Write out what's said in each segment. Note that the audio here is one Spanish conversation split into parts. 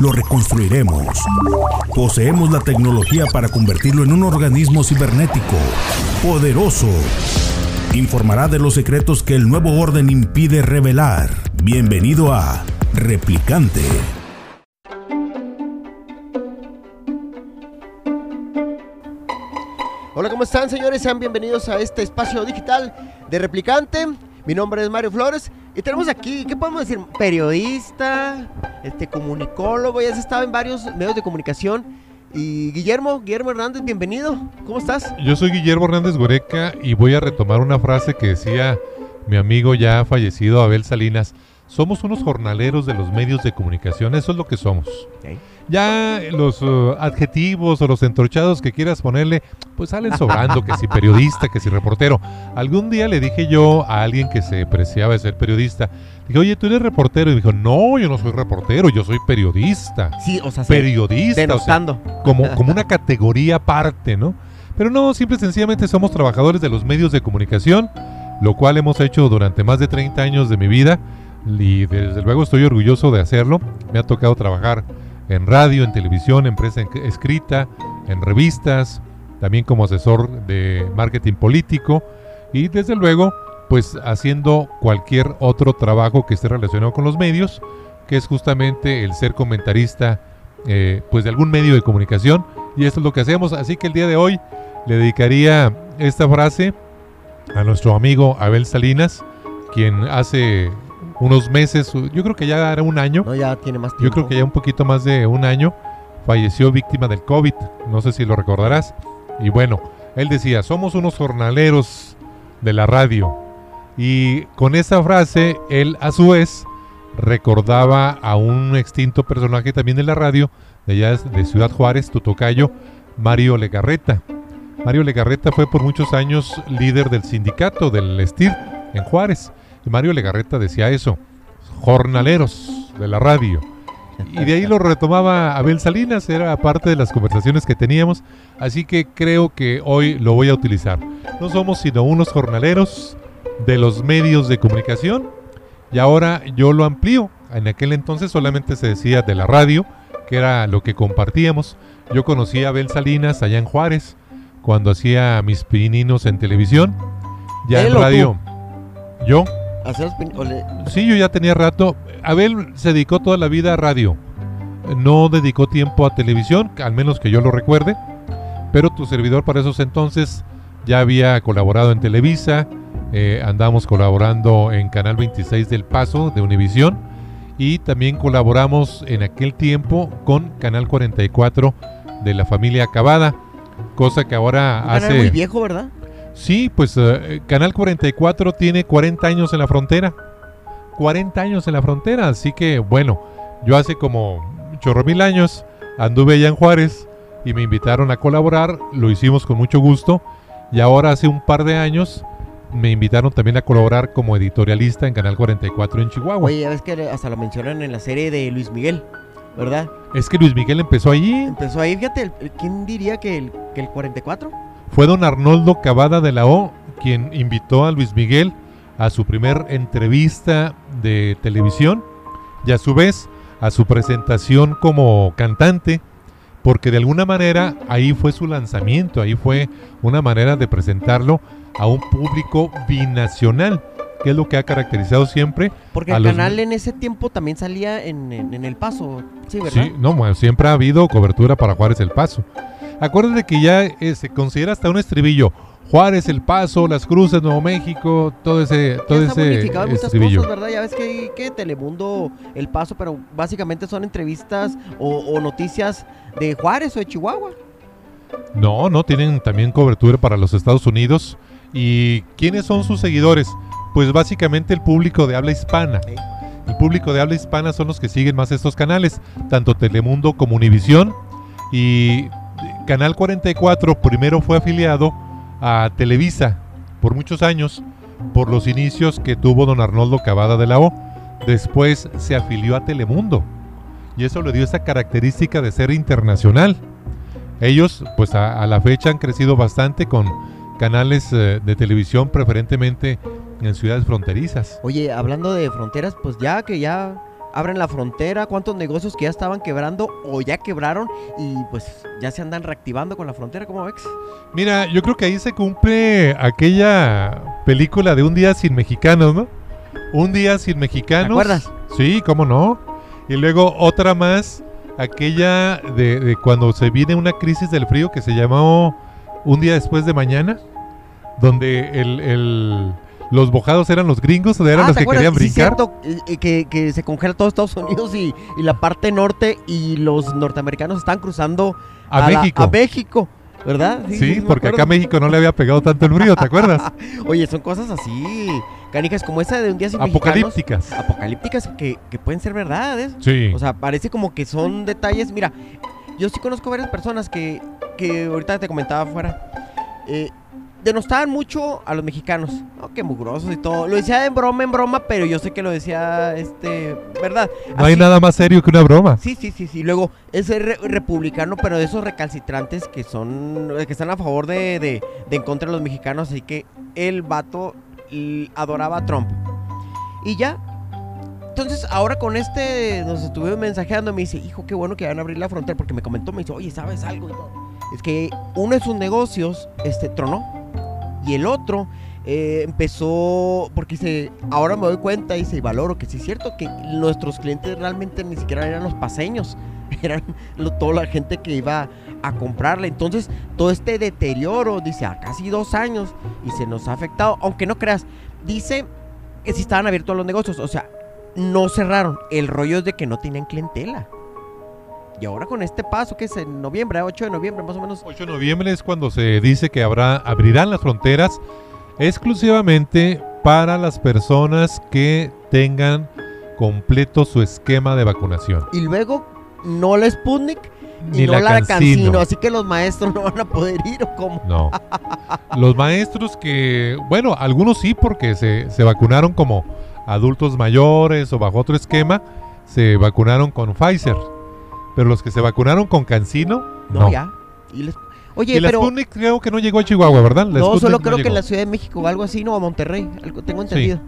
Lo reconstruiremos. Poseemos la tecnología para convertirlo en un organismo cibernético, poderoso. Informará de los secretos que el nuevo orden impide revelar. Bienvenido a Replicante. Hola, ¿cómo están señores? Sean bienvenidos a este espacio digital de Replicante. Mi nombre es Mario Flores y tenemos aquí, ¿qué podemos decir? Periodista, este comunicólogo, ya has estado en varios medios de comunicación. Y Guillermo, Guillermo Hernández, bienvenido. ¿Cómo estás? Yo soy Guillermo Hernández Goreca y voy a retomar una frase que decía mi amigo ya fallecido Abel Salinas. Somos unos jornaleros de los medios de comunicación, eso es lo que somos. Ya los uh, adjetivos o los entorchados que quieras ponerle, pues salen sobrando, que si periodista, que si reportero. Algún día le dije yo a alguien que se preciaba de ser periodista, dije, oye, tú eres reportero. Y me dijo, no, yo no soy reportero, yo soy periodista. Sí, o sea, Periodista. o sea, denostando. como, como una categoría aparte, ¿no? Pero no, simple y sencillamente somos trabajadores de los medios de comunicación, lo cual hemos hecho durante más de 30 años de mi vida y desde luego estoy orgulloso de hacerlo. Me ha tocado trabajar en radio, en televisión, en prensa en- escrita, en revistas, también como asesor de marketing político y desde luego pues haciendo cualquier otro trabajo que esté relacionado con los medios, que es justamente el ser comentarista eh, pues de algún medio de comunicación y esto es lo que hacemos. Así que el día de hoy le dedicaría esta frase a nuestro amigo Abel Salinas, quien hace unos meses, yo creo que ya era un año, No, ya tiene más tiempo. yo creo que ya un poquito más de un año, falleció víctima del COVID, no sé si lo recordarás. Y bueno, él decía, somos unos jornaleros de la radio. Y con esa frase, él a su vez recordaba a un extinto personaje también de la radio, de allá de Ciudad Juárez, tu tocayo, Mario Legarreta. Mario Legarreta fue por muchos años líder del sindicato del STIR en Juárez. Mario Legarreta decía eso, jornaleros de la radio. Y de ahí lo retomaba Abel Salinas, era parte de las conversaciones que teníamos, así que creo que hoy lo voy a utilizar. No somos sino unos jornaleros de los medios de comunicación y ahora yo lo amplío. En aquel entonces solamente se decía de la radio, que era lo que compartíamos. Yo conocí a Abel Salinas allá en Juárez, cuando hacía mis pininos en televisión, ya ¿Él en tú? radio. Yo, Hacer los pin- o le- Sí, yo ya tenía rato. Abel se dedicó toda la vida a radio. No dedicó tiempo a televisión, al menos que yo lo recuerde. Pero tu servidor para esos entonces ya había colaborado en Televisa. eh, andamos colaborando en Canal 26 del Paso de Univisión. Y también colaboramos en aquel tiempo con Canal 44 de la familia Acabada. Cosa que ahora un canal hace... muy viejo, ¿verdad? Sí, pues eh, Canal 44 tiene 40 años en la frontera. 40 años en la frontera, así que bueno, yo hace como chorro mil años anduve allá en Juárez y me invitaron a colaborar, lo hicimos con mucho gusto y ahora hace un par de años me invitaron también a colaborar como editorialista en Canal 44 en Chihuahua. Oye, ya ves que hasta lo mencionan en la serie de Luis Miguel, ¿verdad? Es que Luis Miguel empezó allí, Empezó ahí, fíjate, ¿quién diría que el, que el 44? Fue don Arnoldo Cavada de la O quien invitó a Luis Miguel a su primer entrevista de televisión y a su vez a su presentación como cantante, porque de alguna manera ahí fue su lanzamiento, ahí fue una manera de presentarlo a un público binacional, que es lo que ha caracterizado siempre. Porque el canal en ese tiempo también salía en, en- en El Paso, sí, ¿verdad? Sí, no, bueno, siempre ha habido cobertura para Juárez El Paso. Acuérdate que ya eh, se considera hasta un estribillo. Juárez, El Paso, Las Cruces, Nuevo México, todo ese, Ya todo está ese bonificado en muchas estribillo. cosas, ¿verdad? Ya ves que que Telemundo, El Paso, pero básicamente son entrevistas o, o noticias de Juárez o de Chihuahua. No, no, tienen también cobertura para los Estados Unidos. ¿Y quiénes son sus seguidores? Pues básicamente el público de habla hispana. El público de habla hispana son los que siguen más estos canales, tanto Telemundo como Univisión. Y Canal 44 primero fue afiliado a Televisa por muchos años, por los inicios que tuvo don Arnoldo Cavada de la O. Después se afilió a Telemundo y eso le dio esa característica de ser internacional. Ellos, pues a, la fecha han crecido bastante con canales eh, de televisión, preferentemente en ciudades fronterizas. Oye, hablando de fronteras, pues ya que ya abren la frontera, cuántos negocios que ya estaban quebrando o ya quebraron y pues ya se andan reactivando con la frontera, ¿cómo ves? Mira, yo creo que ahí se cumple aquella película de Un día sin mexicanos, ¿no? Un día sin mexicanos. ¿Te acuerdas? Sí, cómo no. Y luego otra más, aquella de, de cuando se viene una crisis del frío que se llamó Un día después de mañana, donde el, el- los bojados eran los gringos, eran Ah, los ¿te que querían Sí, brincar. cierto, eh, eh, que, que se congela todo Estados Unidos y, y la parte norte y los norteamericanos están cruzando A, México. a México, ¿verdad? Sí, porque acá. México no le había pegado tanto el frío, ¿te acuerdas? Oye, son cosas así, canijas como esa de un día sin. Apocalípticas. Apocalípticas que, que pueden ser verdades. Sí. O sea, parece como que son detalles. Mira, yo sí conozco varias personas que, que ahorita te comentaba afuera. eh, denostaban mucho a los mexicanos. No, que mugrosos y todo. Lo decía en broma, en broma, pero yo sé que lo decía, este, ¿verdad? no hay nada más serio que una broma. Sí, sí, sí, sí. Luego, es re- republicano, pero de esos recalcitrantes que son, que están a favor de, de, de en contra de los mexicanos. Así que el vato adoraba a Trump. Y ya. Entonces, ahora con este, nos estuve mensajeando, me dice, hijo, qué bueno que van a abrir la frontera, porque me comentó, me dice, oye, ¿sabes algo? Es que uno de sus negocios, este, tronó. Y el otro eh, empezó, porque dice, ahora me doy cuenta, dice, y valoro que sí es cierto que nuestros clientes realmente ni siquiera eran los paseños, eran toda la gente que iba a comprarle. Entonces, todo este deterioro, dice, a casi dos años, y se nos ha afectado, aunque no creas, dice que sí estaban abiertos los negocios, o sea, no cerraron. El rollo es de que no tenían clientela. Y ahora con este paso, que es en noviembre, 8 de noviembre más o menos, 8 de noviembre es cuando se dice que habrá, abrirán las fronteras exclusivamente para las personas que tengan completo su esquema de vacunación. y luego no la Sputnik y Ni no la la Cancino. Cancino, así que los maestros no van a poder ir o cómo. No. Los maestros que, bueno, algunos sí porque se, se vacunaron como adultos mayores o bajo otro esquema, se vacunaron con Pfizer. Pero los que se vacunaron con Cancino, No, no. ya. Y les- Oye, y la pero Sputnik creo que no llegó a Chihuahua, ¿verdad? La no, Sputnik solo creo que en la Ciudad de México o algo así, no, a Monterrey, algo tengo entendido.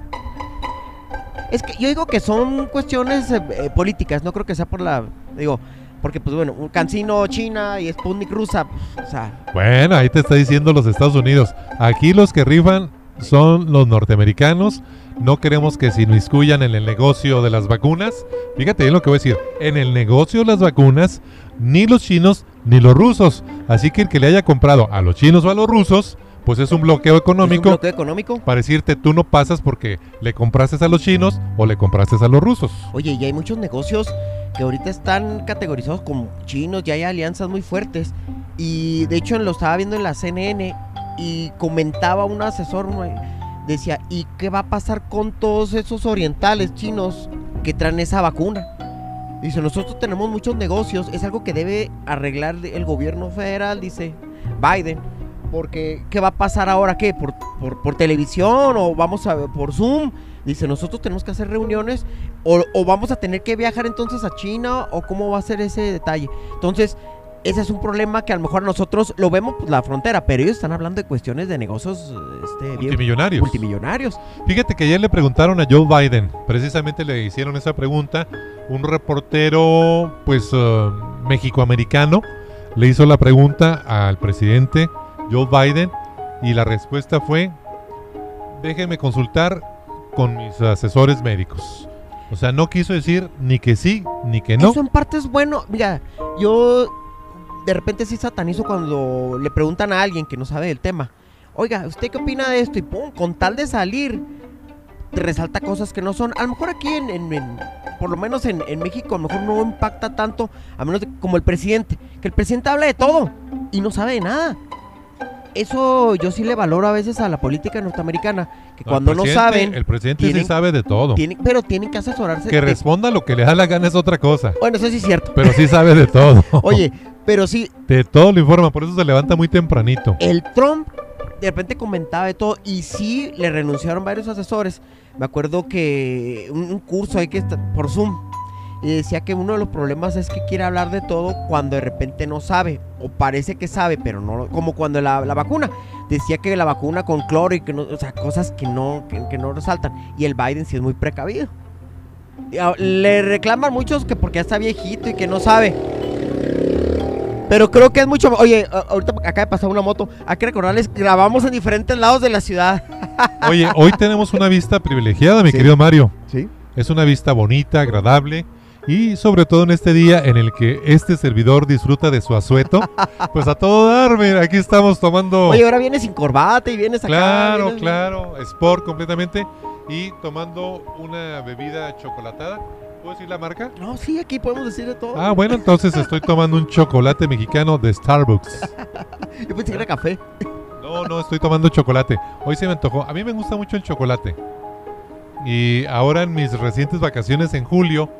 Es que yo digo que son cuestiones eh, eh, políticas, no creo que sea por la, digo, porque pues bueno, un Cancino China y Sputnik rusa, pues, o sea, Bueno, ahí te está diciendo los Estados Unidos. Aquí los que rifan son los norteamericanos. No queremos que se inmiscuyan en el negocio de las vacunas. Fíjate bien lo que voy a decir. En el negocio de las vacunas, ni los chinos ni los rusos. Así que el que le haya comprado a los chinos o a los rusos, pues es un bloqueo es un económico bloqueo económico. para decirte tú no pasas porque le compraste a los chinos o le compraste a los rusos. Oye, y hay muchos negocios que ahorita están categorizados como chinos, ya hay alianzas muy fuertes. Y de hecho lo estaba viendo en la CNN y comentaba un asesor, decía, ¿y qué va a pasar con todos esos orientales chinos que traen esa vacuna? Dice, nosotros tenemos muchos negocios, es algo que debe arreglar el gobierno federal, dice Biden. Porque, ¿qué va a pasar ahora? ¿Qué? ¿Por, por, por televisión o vamos a por Zoom? Dice, nosotros tenemos que hacer reuniones o, o vamos a tener que viajar entonces a China o cómo va a ser ese detalle. Entonces, ese es un problema que a lo mejor nosotros lo vemos pues, la frontera, pero ellos están hablando de cuestiones de negocios este, bien- Multimillonarios. multimillonarios. Fíjate que ayer le preguntaron a Joe Biden, precisamente le hicieron esa pregunta, un reportero, pues, eh, mexicoamericano, le hizo la pregunta al presidente Joe Biden y la respuesta fue, déjeme consultar con mis asesores médicos. O sea, no quiso decir ni que sí, ni que no. Eso en parte es bueno. Mira, yo de repente sí satanizo cuando le preguntan a alguien que no sabe del tema. Oiga, ¿usted qué opina de esto? Y pum, con tal de salir, te resalta cosas que no son. A lo mejor aquí en, en- en- por lo menos en, en México, a lo mejor no impacta tanto, a menos de- como el presidente. Que el presidente habla de todo y no sabe de nada. eso yo sí le valoro a veces a la política norteamericana, que No, cuando no saben, El presidente sí tienen- sabe de todo. tienen, pero tienen que asesorarse. Que de- responda lo que le da la gana es otra cosa. Bueno, eso sí es cierto. Pero sí sabe de todo. Oye, pero sí, De todo lo informa, por eso se levanta muy tempranito. el Trump de repente comentaba de todo y sí le renunciaron varios asesores. Me acuerdo que un, un curso ahí que está por Zoom y decía que uno de los problemas es que quiere hablar de todo cuando de repente no sabe o parece que sabe, pero no, como cuando la, la vacuna. Decía que la vacuna con cloro y que no, o sea, cosas que no, que, que no resaltan. Y el Biden sí es muy precavido. Le reclaman muchos que porque ya está viejito y que no sabe. Pero creo que es mucho. Oye, ahorita acaba de pasar una moto. Hay que recordarles, grabamos en diferentes lados de la ciudad. Oye, hoy tenemos una vista privilegiada, mi Sí. querido Mario. Sí. Es una vista bonita, agradable y sobre todo en este día en el que este servidor disfruta de su asueto. Pues a todo dar, mira, aquí estamos tomando... Oye, ahora vienes sin corbata y vienes acá. claro, vienes- claro, sport completamente y tomando una bebida chocolatada. ¿Puedo decir la marca? No, sí, aquí podemos decir de todo. Ah, bueno, entonces estoy tomando un chocolate mexicano de Starbucks. Yo pensé que era café. No, no, estoy tomando chocolate. Hoy se me antojó. A mí me gusta mucho el chocolate. Y ahora en mis recientes vacaciones en julio,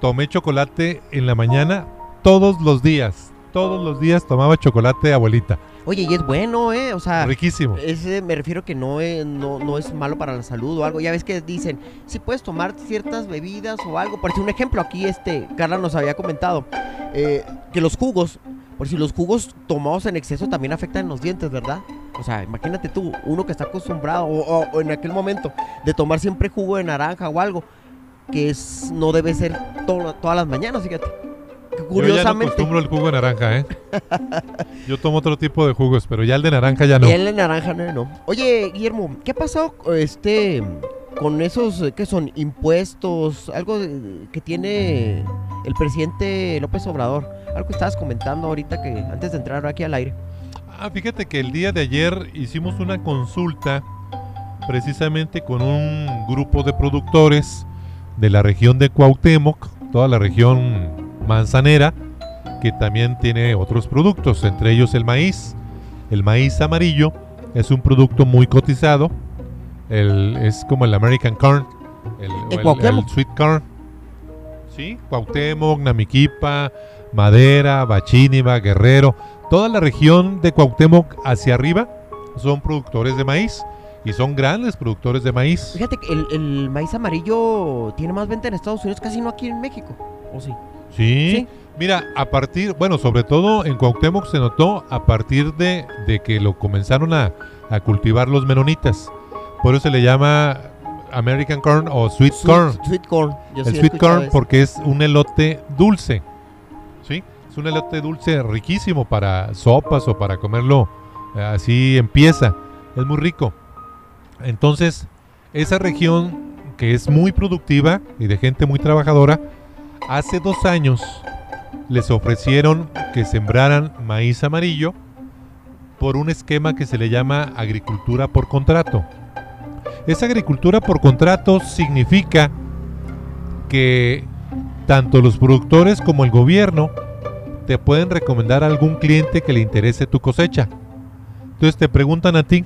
tomé chocolate en la mañana todos los días. Todos los días tomaba chocolate abuelita. Oye, y es bueno, ¿eh? O sea, Riquísimo. ese me refiero que no es, no, no es malo para la salud o algo. Ya ves que dicen, si puedes tomar ciertas bebidas o algo. Por decir un ejemplo, aquí este, Carla nos había comentado eh, que los jugos, por si los jugos tomados en exceso también afectan los dientes, ¿verdad? O sea, imagínate tú, uno que está acostumbrado o, o- o en aquel momento de tomar siempre jugo de naranja o algo, que es no debe ser to- todas las mañanas, fíjate. Que Yo ya no Curiosamente. acostumbro el jugo de naranja, ¿eh? Yo tomo otro tipo de jugos, pero ya el de naranja ya no. Y el de naranja no, no. Oye, Guillermo, ¿qué ha pasado este con esos eh, que son impuestos, algo que tiene el presidente López Obrador? Algo que estabas comentando ahorita que antes de entrar aquí al aire. Ah, fíjate que el día de ayer hicimos una consulta precisamente con un grupo de productores de la región de Cuauhtémoc, toda la región manzanera, que también tiene otros productos, entre ellos el maíz. El maíz amarillo es un producto muy cotizado, el- es como el American corn, el, o ¿En el- sweet corn. Sí, Cuauhtémoc, Namiquipa, Madera, Bachíniva, Guerrero, toda la región de Cuauhtémoc hacia arriba son productores de maíz y son grandes productores de maíz. Fíjate que el, el maíz amarillo tiene más venta en Estados Unidos, casi no aquí en México. ¿O sí? Sí. Sí. Mira, a partir, bueno, sobre todo en Cuauhtémoc se notó a partir de, de que lo comenzaron a, a cultivar los menonitas. Por eso se le llama American corn o sweet, corn. Sweet corn. Yo el sweet corn eso. porque es un elote dulce. ¿Sí? Es un elote dulce riquísimo para sopas o para comerlo eh, así en pieza. Es muy rico. Entonces, esa región que es muy productiva y de gente muy trabajadora, hace dos años les ofrecieron que sembraran maíz amarillo por un esquema que se le llama agricultura por contrato. Esa agricultura por contrato significa que tanto los productores como el gobierno te pueden recomendar a algún cliente que le interese tu cosecha. Entonces te preguntan a ti,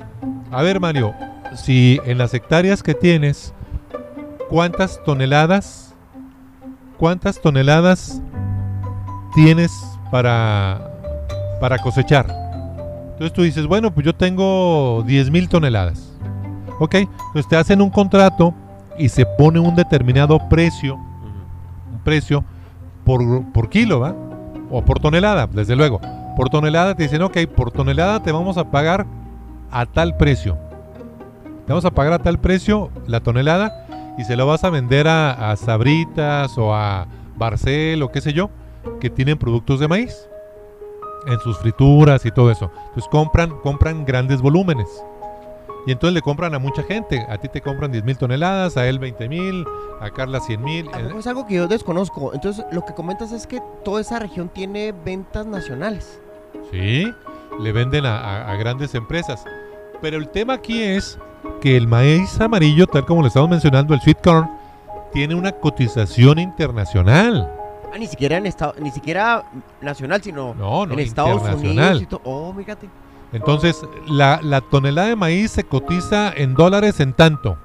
a ver Mario, si en las hectáreas que tienes, ¿cuántas toneladas, cuántas toneladas tienes para, para cosechar? Entonces tú dices, bueno, pues yo tengo 10 mil toneladas. Ok, entonces te hacen un contrato y se pone un determinado precio, un precio por, por kilo, ¿va? O por tonelada, desde luego. Por tonelada te dicen, ok, por tonelada te vamos a pagar a tal precio. Te vamos a pagar a tal precio la tonelada y se lo vas a vender a, a Sabritas o a Barcel o qué sé yo, que tienen productos de maíz en sus frituras y todo eso. Entonces compran, compran grandes volúmenes. Y entonces le compran a mucha gente. A ti te compran 10 mil toneladas, a él 20 mil, a Carla 100 mil. Es algo que yo desconozco. Entonces, lo que comentas es que toda esa región tiene ventas nacionales. Sí, le venden a, a- a grandes empresas. Pero el tema aquí es que el maíz amarillo, tal como le estamos mencionando, el sweet corn, tiene una cotización internacional. Ah, ni siquiera en estado, ni siquiera nacional, sino No, no, en Estados Unidos. Oh, fíjate. Entonces, la, la tonelada de maíz se cotiza en dólares en tanto.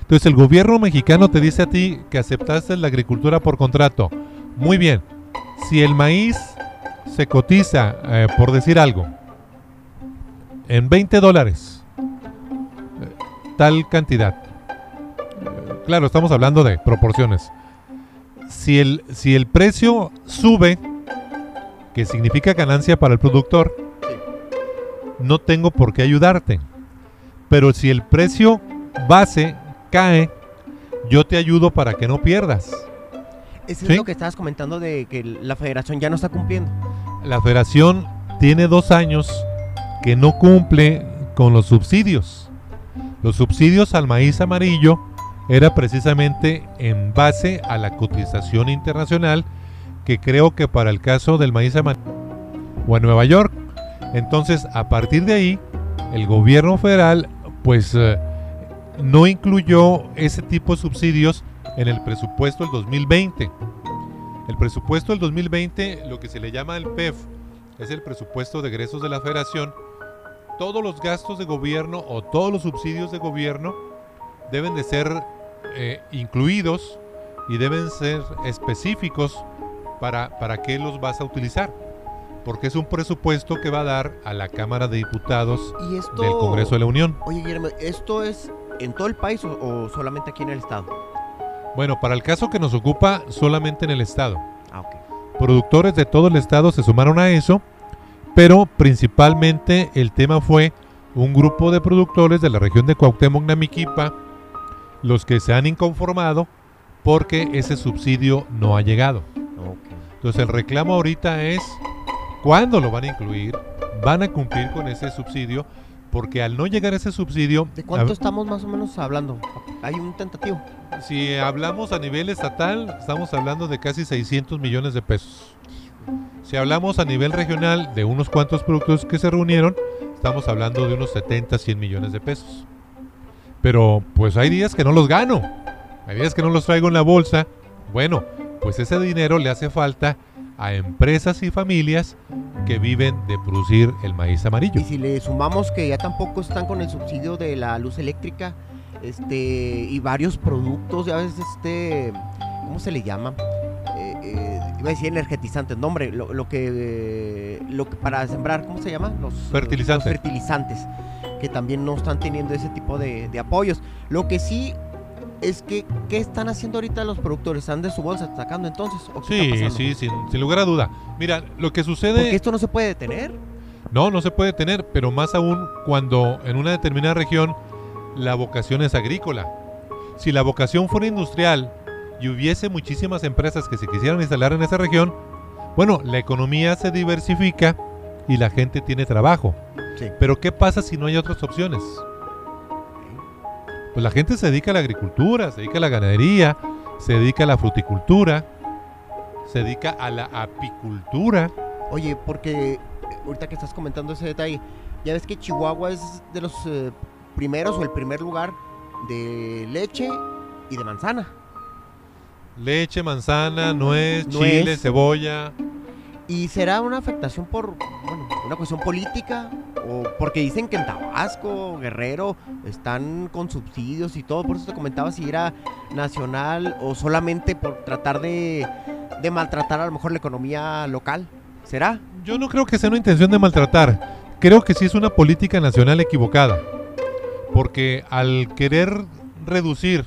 Entonces, el gobierno mexicano te dice a ti que aceptaste la agricultura por contrato. Muy bien. Si el maíz se cotiza, eh, por decir algo, en 20 dólares, tal cantidad. Eh, Claro, estamos hablando de proporciones. Si el, si el precio sube, que significa ganancia para el productor, no tengo por qué ayudarte. Pero si el precio base cae, yo te ayudo para que no pierdas. Eso Sí. es lo que estabas comentando de que la federación ya no está cumpliendo. La federación tiene dos años que no cumple con los subsidios. Los subsidios al maíz amarillo era precisamente en base a la cotización internacional que creo que para el caso del maíz amarillo o en Nueva York. Entonces, a partir de ahí, el gobierno federal pues eh, no incluyó ese tipo de subsidios en el presupuesto del 2020. El presupuesto del 2020, lo que se le llama el PEF, es el presupuesto de egresos de la federación. Todos los gastos de gobierno o todos los subsidios de gobierno deben de ser eh, incluidos y deben ser específicos para, para qué los vas a utilizar. Porque es un presupuesto que va a dar a la Cámara de Diputados Y esto... del Congreso de la Unión. Oye, Guillermo, ¿esto es en todo el país o, o solamente aquí en el estado? Bueno, para el caso que nos ocupa, solamente en el Estado. Ah, ok. productores de todo el estado se sumaron a eso, pero principalmente el tema fue un grupo de productores de la región de Cuauhtémoc Namiquipa, los que se han inconformado porque ese subsidio no ha llegado. Entonces el reclamo ahorita es cuándo lo van a incluir, van a cumplir con ese subsidio, porque al no llegar ese subsidio, ¿De cuánto a- estamos más o menos hablando? Hay un tentativo. si hablamos a nivel estatal, estamos hablando de casi 600 millones de pesos. Si hablamos a nivel regional de unos cuantos productos que se reunieron, estamos hablando de unos 70, 100 millones de pesos. Pero pues hay días que no los gano. Hay días que no los traigo en la bolsa. Bueno, pues ese dinero le hace falta a empresas y familias que viven de producir el maíz amarillo. Y si le sumamos que ya tampoco están con el subsidio de la luz eléctrica, este, y varios productos, ya ves, este, ¿cómo se le llama? Iba a decir energetizantes, no hombre, lo, lo que, lo que para sembrar, ¿cómo se llama? Los Fertilizantes. los fertilizantes, que también no están teniendo ese tipo de, de apoyos. Lo que sí es que, ¿qué están haciendo ahorita los productores? ¿Están de su bolsa sacando entonces? ¿O Sí, sí, sin, sin lugar a duda. Mira, lo que sucede... Porque esto no se puede detener. No, no se puede tener, pero más aún cuando en una determinada región la vocación es agrícola. Si la vocación fuera industrial y hubiese muchísimas empresas que se quisieran instalar en esa región, bueno, la economía se diversifica y la gente tiene trabajo. Sí. Pero ¿qué pasa si no hay otras opciones? Pues la gente se dedica a la agricultura, se dedica a la ganadería, se dedica a la fruticultura, se dedica a la apicultura. Oye, porque eh, ahorita que estás comentando ese detalle, ya ves que Chihuahua es de los eh, primeros o el primer lugar de leche y de manzana. Leche, manzana, nuez, Nuez. chile, cebolla. ¿Y será una afectación por bueno, una cuestión política? ¿O porque dicen que en Tabasco, Guerrero, están con subsidios y todo? Por eso te comentaba si era nacional o solamente por tratar de, de maltratar a lo mejor la economía local. ¿Será? Yo no creo que sea una intención de maltratar. Creo que sí es una política nacional equivocada. Porque al querer reducir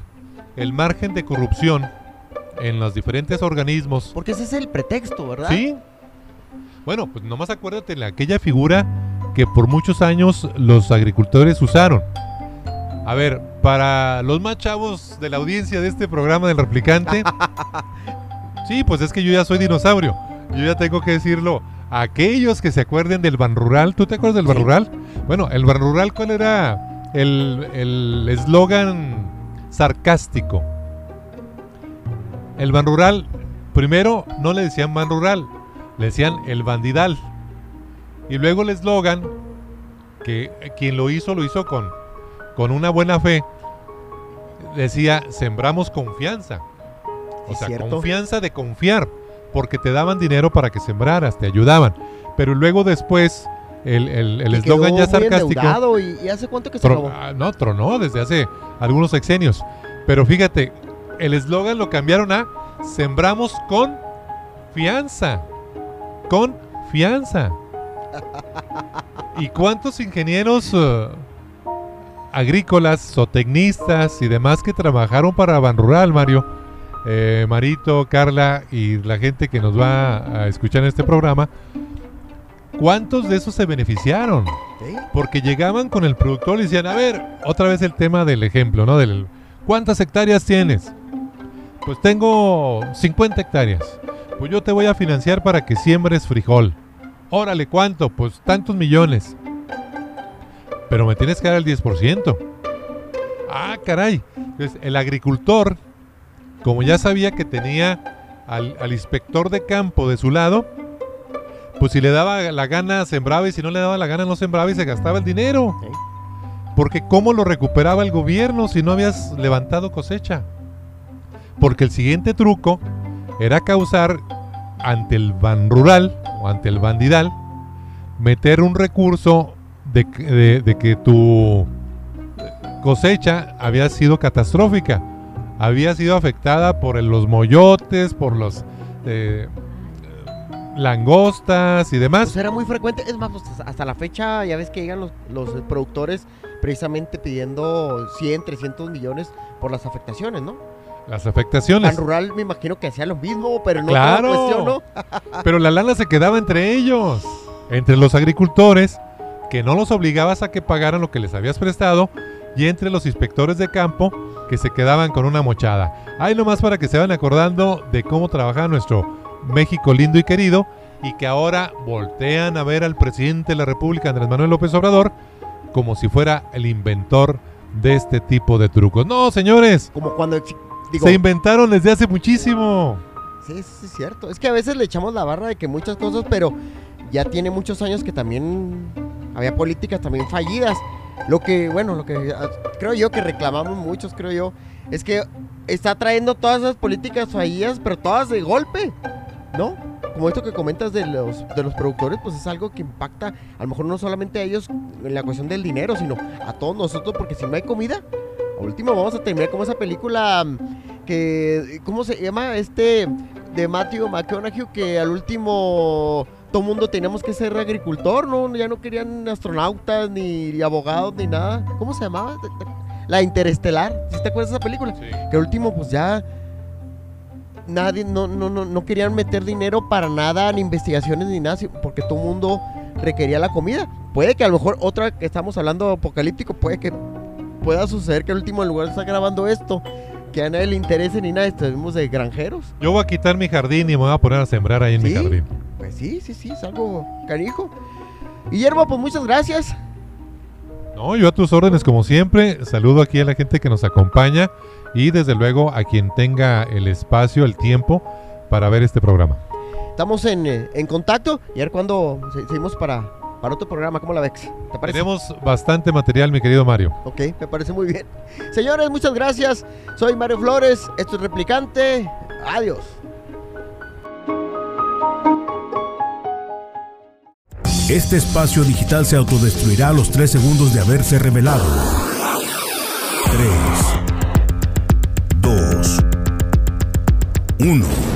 el margen de corrupción en los diferentes organismos, Porque ese es el pretexto, ¿verdad? ¿sí? Bueno, pues nomás acuérdate de aquella figura que por muchos años los agricultores usaron. A ver, para los más chavos de la audiencia de este programa del replicante, sí, pues es que yo ya soy dinosaurio. Yo ya tengo que decirlo. Aquellos que se acuerden del Ban Rural, ¿tú te acuerdas del Ban Sí. Rural? Bueno, el Ban Rural, ¿cuál era el el eslogan sarcástico? El Ban Rural, primero no le decían Ban Rural, le decían el Bandidal. Y luego el eslogan, que quien lo hizo, lo hizo con, con una buena fe, decía, sembramos confianza. O sea, cierto. confianza de confiar, porque te daban dinero para que sembraras, te ayudaban. Pero luego después el el- el eslogan quedó ya sarcástico. ¿Y, y hace cuánto que se Tro- acabó? ah, no, tronó desde hace algunos sexenios. Pero fíjate, el eslogan lo cambiaron a Sembramos con fianza. Con fianza. ¿Y cuántos ingenieros eh, agrícolas, zootecnistas y demás que trabajaron para Ban Rural, Mario? Eh, Marito, Carla y la gente que nos va a escuchar en este programa. ¿Cuántos de esos se beneficiaron? Porque llegaban con el productor y decían, a ver, otra vez el tema del ejemplo, ¿no? Del, ¿Cuántas hectáreas tienes? Pues tengo 50 hectáreas. Pues yo te voy a financiar para que siembres frijol. Órale, ¿cuánto? Pues tantos millones. Pero me tienes que dar el 10%. Ah, caray. Entonces, el agricultor, como ya sabía que tenía al, al inspector de campo de su lado, pues si le daba la gana sembraba y si no le daba la gana no sembraba y se gastaba el dinero. Porque ¿cómo lo recuperaba el gobierno si no habías levantado cosecha? Porque el siguiente truco era causar ante el ban rural o ante el bandidal, meter un recurso de, que- tu cosecha había sido catastrófica, había sido afectada por los moyotes, por los eh, langostas y demás. Pues era muy frecuente. Es más, pues, hasta la fecha ya ves que llegan los, los productores precisamente pidiendo 100, 300 millones por las afectaciones, ¿no? Las afectaciones. Pan Rural me imagino que hacía lo mismo, pero no Claro. cuestión, ¿no? Pero la lana se quedaba entre ellos, entre los agricultores, que no los obligabas a que pagaran lo que les habías prestado, y entre los inspectores de campo, que se quedaban con una mochada. Ahí nomás para que se van acordando de cómo trabajaba nuestro México lindo y querido, y que ahora voltean a ver al presidente de la República, Andrés Manuel López Obrador, como si fuera el inventor de este tipo de trucos. No, señores, Como cuando exi- digo, se inventaron desde hace muchísimo. Sí, sí, es cierto. Es que a veces le echamos la barra de que muchas cosas, pero ya tiene muchos años que también había políticas también fallidas. Lo que, bueno, lo que ah, creo yo que reclamamos muchos, creo yo, es que está trayendo todas esas políticas fallidas, pero todas de golpe, ¿no? Como esto que comentas de los, de los productores, pues es algo que impacta a lo mejor no solamente a ellos en la cuestión del dinero, sino a todos nosotros, porque si no hay comida, último vamos a terminar como esa película mm, que, ¿cómo se llama? Este de Matthew McConaughey que al último todo mundo teníamos que ser agricultor, ¿no? Ya no querían astronautas, ni abogados, ni nada. ¿Cómo se llamaba? La Interestelar. ¿Sí te acuerdas de esa película? Que al último, pues ya nadie, no, no, no, no querían meter dinero para nada, ni investigaciones, ni nada, sí, porque todo mundo requería la comida. Puede que a lo mejor otra que estamos hablando apocalíptico, puede que pueda suceder que al último lugar estar grabando esto, que a nadie le interese ni nada, estemos de granjeros. Yo voy a quitar mi jardín y me voy a poner a sembrar ahí en mi jardín. Pues sí, sí, sí, es algo canijo. Guillermo, pues muchas gracias. No, yo a tus órdenes como siempre. Saludo aquí a la gente que nos acompaña y desde luego a quien tenga el espacio, el tiempo para ver este programa. Estamos en, eh, en contacto y a ver cuándo se- seguimos para, para otro programa. ¿Cómo la ves? ¿Te parece? Tenemos bastante material, mi querido Mario. Ok, me parece muy bien. Señores, muchas gracias. Soy Mario Flores. Esto es Replicante. Adiós. Este espacio digital se autodestruirá a los 3 segundos de haberse revelado. 3, 2, 1.